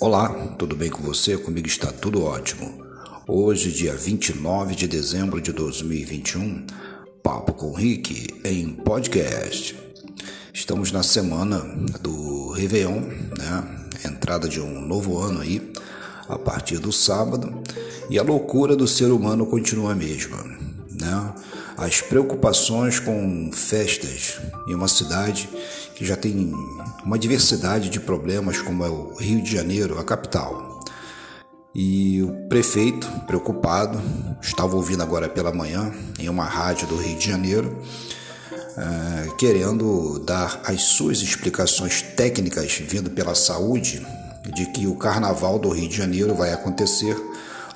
Olá, tudo bem com você? Comigo está tudo ótimo. Hoje, dia 29 de dezembro de 2021, Papo com Rick em podcast. Estamos na semana do Réveillon, né? Entrada de um novo ano aí, a partir do sábado, e a loucura do ser humano continua a mesma? As preocupações com festas em uma cidade que já tem uma diversidade de problemas, como é o Rio de Janeiro, a capital. E o prefeito, preocupado, estava ouvindo agora pela manhã em uma rádio do Rio de Janeiro, é, querendo dar as suas explicações técnicas vindo pela saúde de que o carnaval do Rio de Janeiro vai acontecer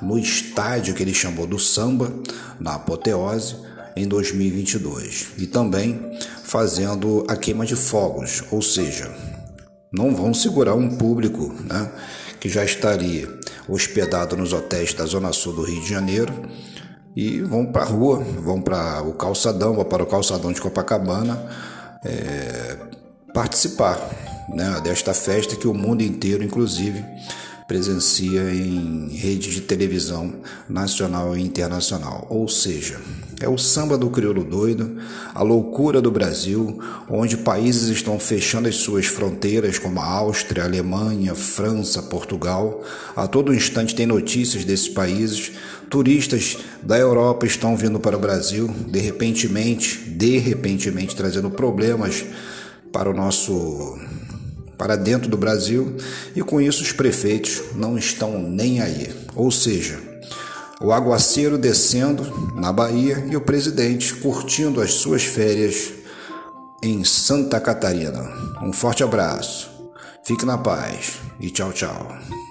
no estádio que ele chamou do samba, na apoteose, em 2022. E também fazendo a queima de fogos, ou seja, não vão segurar um público né, que já estaria hospedado nos hotéis da Zona Sul do Rio de Janeiro e vão para a rua, vão para o calçadão, vão para o calçadão de Copacabana é, participar né, desta festa que o mundo inteiro, inclusive, presencia em rede de televisão nacional e internacional. Ou seja, é o samba do crioulo doido, a loucura do Brasil, onde países estão fechando as suas fronteiras, como a Áustria, a Alemanha, França, Portugal. A todo instante tem notícias desses países. Turistas da Europa estão vindo para o Brasil, de repentemente, de repentemente trazendo problemas para o nosso para dentro do Brasil e com isso os prefeitos não estão nem aí. Ou seja, o aguaceiro descendo na Bahia e o presidente curtindo as suas férias em Santa Catarina. Um forte abraço, fique na paz e tchau, tchau.